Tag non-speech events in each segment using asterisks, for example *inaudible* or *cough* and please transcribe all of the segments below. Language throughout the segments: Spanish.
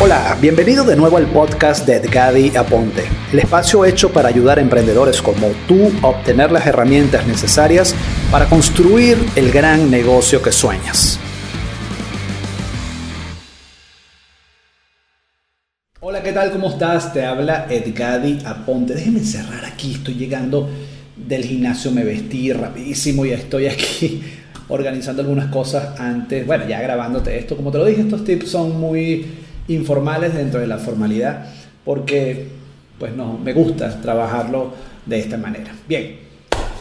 Hola, bienvenido de nuevo al podcast de Edgadi Aponte, el espacio hecho para ayudar emprendedores como tú a obtener las herramientas necesarias para construir el gran negocio que sueñas. Hola, ¿qué tal? ¿Cómo estás? Te habla Edgadi Aponte. Déjeme cerrar aquí, estoy llegando del gimnasio, me vestí rapidísimo y estoy aquí *laughs* organizando algunas cosas antes, bueno, ya grabándote esto. Como te lo dije, estos tips son muy informales dentro de la formalidad, porque pues no, me gusta trabajarlo de esta manera. Bien,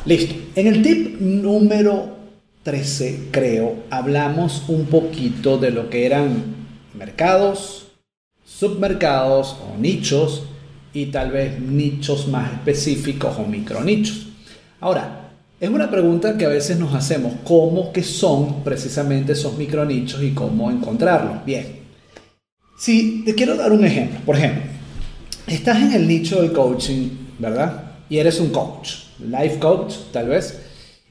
listo. En el tip número 13, creo, hablamos un poquito de lo que eran mercados, submercados o nichos y tal vez nichos más específicos o micronichos. Ahora, es una pregunta que a veces nos hacemos, ¿cómo que son precisamente esos micronichos y cómo encontrarlos? Bien, si te quiero dar un ejemplo, por ejemplo, estás en el nicho del coaching, ¿verdad? Y eres un coach, life coach tal vez,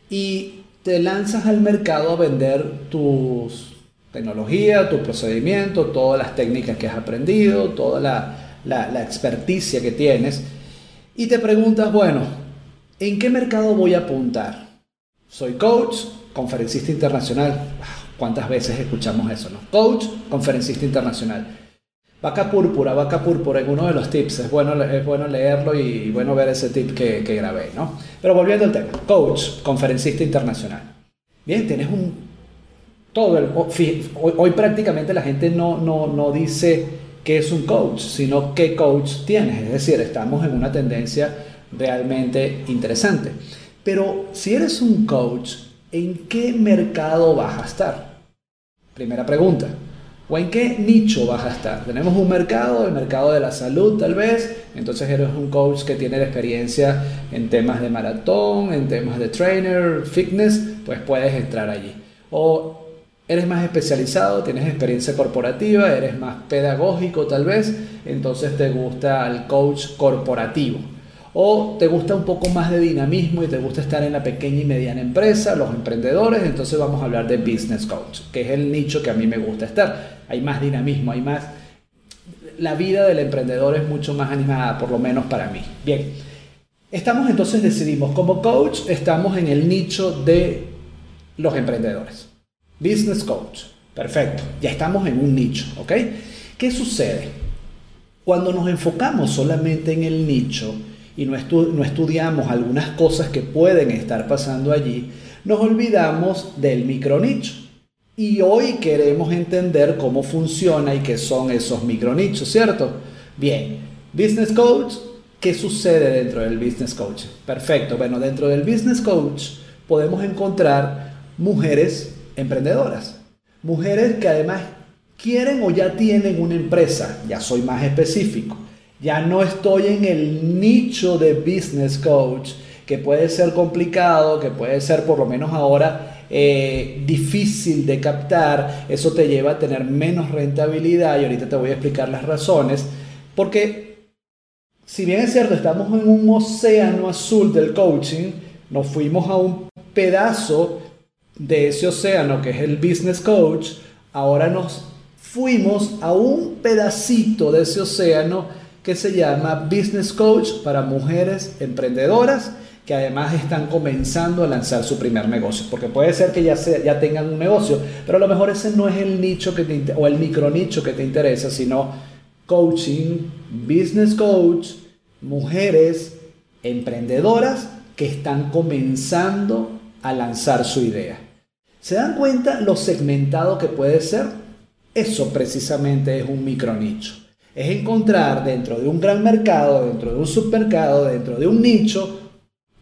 y te lanzas al mercado a vender tus tecnología, tu procedimiento, todas las técnicas que has aprendido, toda la, la, la experticia que tienes, y te preguntas, bueno, ¿en qué mercado voy a apuntar? Soy coach, conferencista internacional. ¿Cuántas veces escuchamos eso, no? Coach, conferencista internacional. Vaca púrpura, vaca púrpura, en uno de los tips, es bueno, es bueno leerlo y bueno ver ese tip que, que grabé, ¿no? Pero volviendo al tema, coach, conferencista internacional. Bien, tienes un... Todo el... Hoy, hoy prácticamente la gente no, no, no dice que es un coach, sino qué coach tienes. Es decir, estamos en una tendencia realmente interesante. Pero si eres un coach, ¿en qué mercado vas a estar? Primera pregunta. ¿O en qué nicho vas a estar? Tenemos un mercado, el mercado de la salud tal vez, entonces eres un coach que tiene experiencia en temas de maratón, en temas de trainer, fitness, pues puedes entrar allí. O eres más especializado, tienes experiencia corporativa, eres más pedagógico tal vez, entonces te gusta el coach corporativo o te gusta un poco más de dinamismo y te gusta estar en la pequeña y mediana empresa, los emprendedores, entonces vamos a hablar de business coach, que es el nicho que a mí me gusta estar. Hay más dinamismo, hay más... La vida del emprendedor es mucho más animada, por lo menos para mí. Bien, estamos entonces, decidimos, como coach, estamos en el nicho de los emprendedores. Business coach. Perfecto, ya estamos en un nicho, ¿ok? ¿Qué sucede? Cuando nos enfocamos solamente en el nicho, y no, estudiamos algunas cosas que pueden estar pasando allí, nos olvidamos del micronicho. Y hoy queremos entender cómo funciona y qué son esos micronichos, ¿cierto? Bien, Business Coach, ¿qué sucede dentro del Business Coach? Perfecto, bueno, dentro del Business Coach podemos encontrar mujeres emprendedoras, mujeres que además quieren o ya tienen una empresa, ya soy más específico, ya no estoy en el nicho de business coach, que puede ser complicado, que puede ser por lo menos ahora eh, difícil de captar. Eso te lleva a tener menos rentabilidad y ahorita te voy a explicar las razones. Porque si bien es cierto, estamos en un océano azul del coaching, nos fuimos a un pedazo de ese océano que es el business coach, ahora nos fuimos a un pedacito de ese océano que se llama Business Coach para mujeres emprendedoras que además están comenzando a lanzar su primer negocio. Porque puede ser que ya, ya tengan un negocio, pero a lo mejor ese no es el nicho que te, o el micronicho que te interesa, sino coaching, business coach, mujeres emprendedoras que están comenzando a lanzar su idea. ¿Se dan cuenta lo segmentado que puede ser? Eso precisamente es un micronicho es encontrar dentro de un gran mercado, dentro de un supermercado, dentro de un nicho,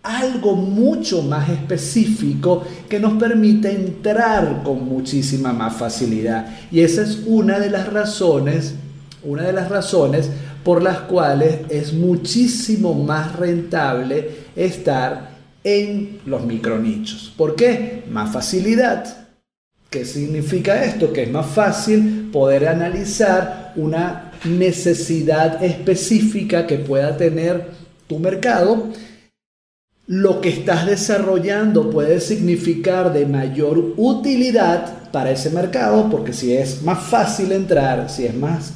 algo mucho más específico que nos permite entrar con muchísima más facilidad. Y esa es una de las razones, una de las razones por las cuales es muchísimo más rentable estar en los micronichos. ¿Por qué? Más facilidad. ¿Qué significa esto? Que es más fácil poder analizar una necesidad específica que pueda tener tu mercado, lo que estás desarrollando puede significar de mayor utilidad para ese mercado, porque si es más fácil entrar, si es más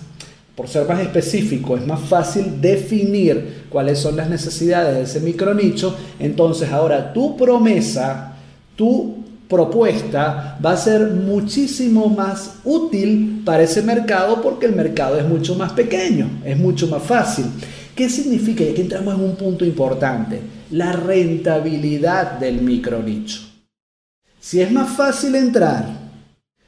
por ser más específico, es más fácil definir cuáles son las necesidades de ese micronicho, entonces ahora tu promesa, tu propuesta va a ser muchísimo más útil para ese mercado porque el mercado es mucho más pequeño, es mucho más fácil. ¿Qué significa? Y aquí entramos en un punto importante, la rentabilidad del micronicho. Si es más fácil entrar,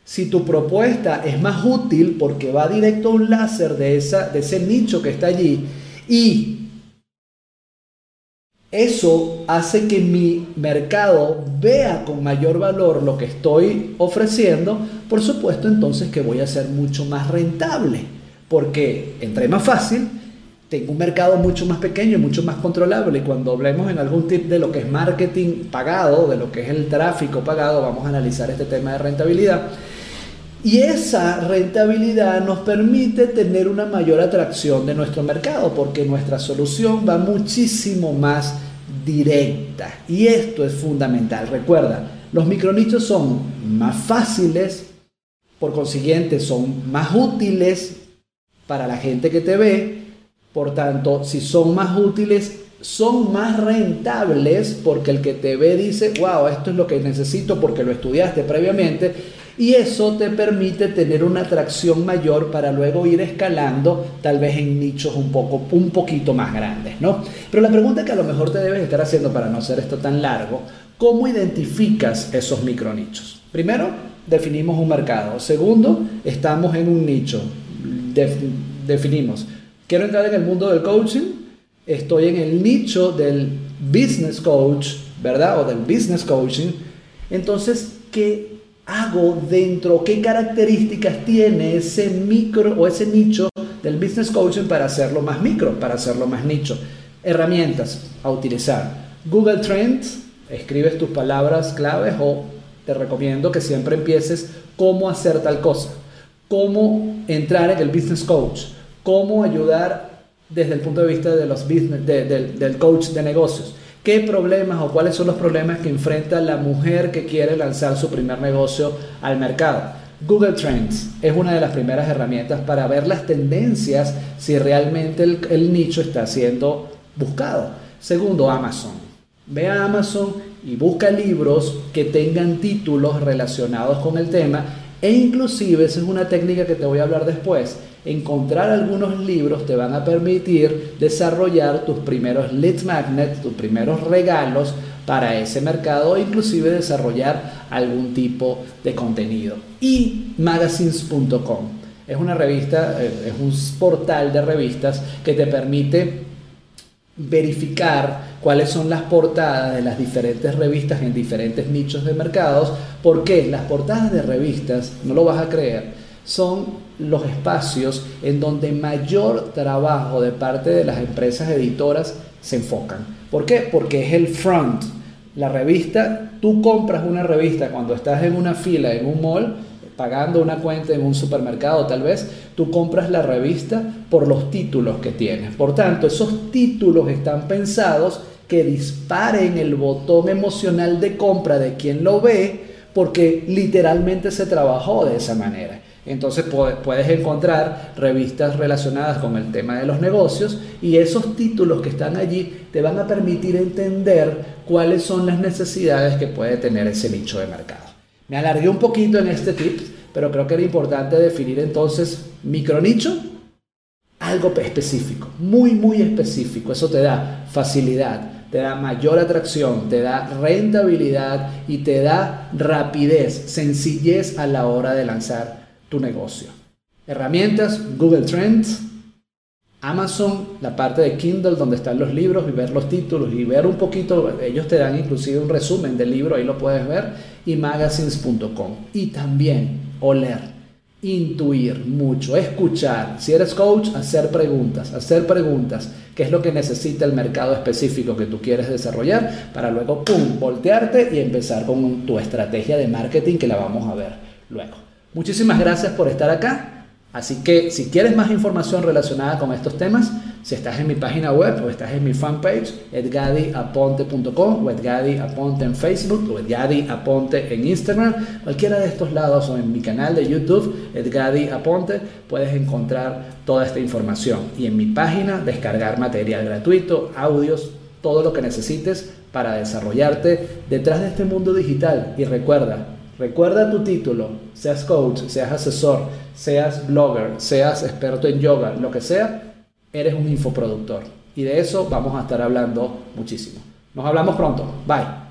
si tu propuesta es más útil porque va directo a un láser de, de ese nicho que está allí y eso hace que mi mercado vea con mayor valor lo que estoy ofreciendo, por supuesto entonces que voy a ser mucho más rentable, porque entré más fácil, tengo un mercado mucho más pequeño mucho más controlable. Y cuando hablemos en algún tip de lo que es marketing pagado, de lo que es el tráfico pagado, vamos a analizar este tema de rentabilidad. Y esa rentabilidad nos permite tener una mayor atracción de nuestro mercado porque nuestra solución va muchísimo más directa. Y esto es fundamental. Recuerda, los micronichos son más fáciles, por consiguiente son más útiles para la gente que te ve. Por tanto, si son más útiles, son más rentables porque el que te ve dice, wow, esto es lo que necesito porque lo estudiaste previamente y eso te permite tener una atracción mayor para luego ir escalando tal vez en nichos un poco un poquito más grandes, ¿no? Pero la pregunta que a lo mejor te debes estar haciendo para no hacer esto tan largo, ¿cómo identificas esos micronichos? Primero, definimos un mercado. Segundo, estamos en un nicho. definimos, quiero entrar en el mundo del coaching, estoy en el nicho del business coach, ¿verdad? O del business coaching. Entonces, ¿qué hago dentro, qué características tiene ese micro o ese nicho del business coaching para hacerlo más micro, para hacerlo más nicho. Herramientas a utilizar. Google Trends, escribes tus palabras claves o te recomiendo que siempre empieces cómo hacer tal cosa, cómo entrar en el business coach, cómo ayudar desde el punto de vista de los business, del coach de negocios ¿Qué problemas o cuáles son los problemas que enfrenta la mujer que quiere lanzar su primer negocio al mercado? Google Trends es una de las primeras herramientas para ver las tendencias si realmente el, nicho está siendo buscado. Segundo, Amazon. Ve a Amazon y busca libros que tengan títulos relacionados con el tema e inclusive, esa es una técnica que te voy a hablar después, encontrar algunos libros te van a permitir desarrollar tus primeros lead magnets, tus primeros regalos para ese mercado e inclusive desarrollar algún tipo de contenido. Y magazines.com es una revista, eh, es un portal de revistas que te permite verificar cuáles son las portadas de las diferentes revistas en diferentes nichos de mercados, porque las portadas de revistas, no lo vas a creer, son los espacios en donde mayor trabajo de parte de las empresas editoras se enfocan. ¿Por qué? Porque es el front. La revista, tú compras una revista cuando estás en una fila en un mall, pagando una cuenta en un supermercado tal vez, tú compras la revista por los títulos que tienes. Por tanto, esos títulos están pensados que disparen el botón emocional de compra de quien lo ve porque literalmente se trabajó de esa manera. Entonces puedes encontrar revistas relacionadas con el tema de los negocios y esos títulos que están allí te van a permitir entender cuáles son las necesidades que puede tener ese nicho de mercado. Me alargué un poquito en este tip, pero creo que era importante definir entonces micronicho, algo específico, muy, muy específico. Eso te da facilidad, te da mayor atracción, te da rentabilidad y te da rapidez, sencillez a la hora de lanzar tu negocio. Herramientas, Google Trends, Amazon, la parte de Kindle donde están los libros y ver los títulos y ver un poquito, ellos te dan inclusive un resumen del libro, ahí lo puedes ver, y magazines.com. Y también oler, intuir mucho, escuchar. Si eres coach, hacer preguntas, hacer preguntas, qué es lo que necesita el mercado específico que tú quieres desarrollar para luego, ¡pum!, voltearte y empezar con tu estrategia de marketing que la vamos a ver luego. Muchísimas gracias por estar acá. Así que si quieres más información relacionada con estos temas, si estás en mi página web o estás en mi fanpage, edgadiaponte.com o edgadiaponte en Facebook o edgadiaponte en Instagram, cualquiera de estos lados o en mi canal de YouTube, edgadiaponte, puedes encontrar toda esta información. Y en mi página, descargar material gratuito, audios, todo lo que necesites para desarrollarte detrás de este mundo digital. Y recuerda, recuerda tu título, seas coach, seas asesor, seas blogger, seas experto en yoga, lo que sea, eres un infoproductor. Y de eso vamos a estar hablando muchísimo. Nos hablamos pronto. Bye.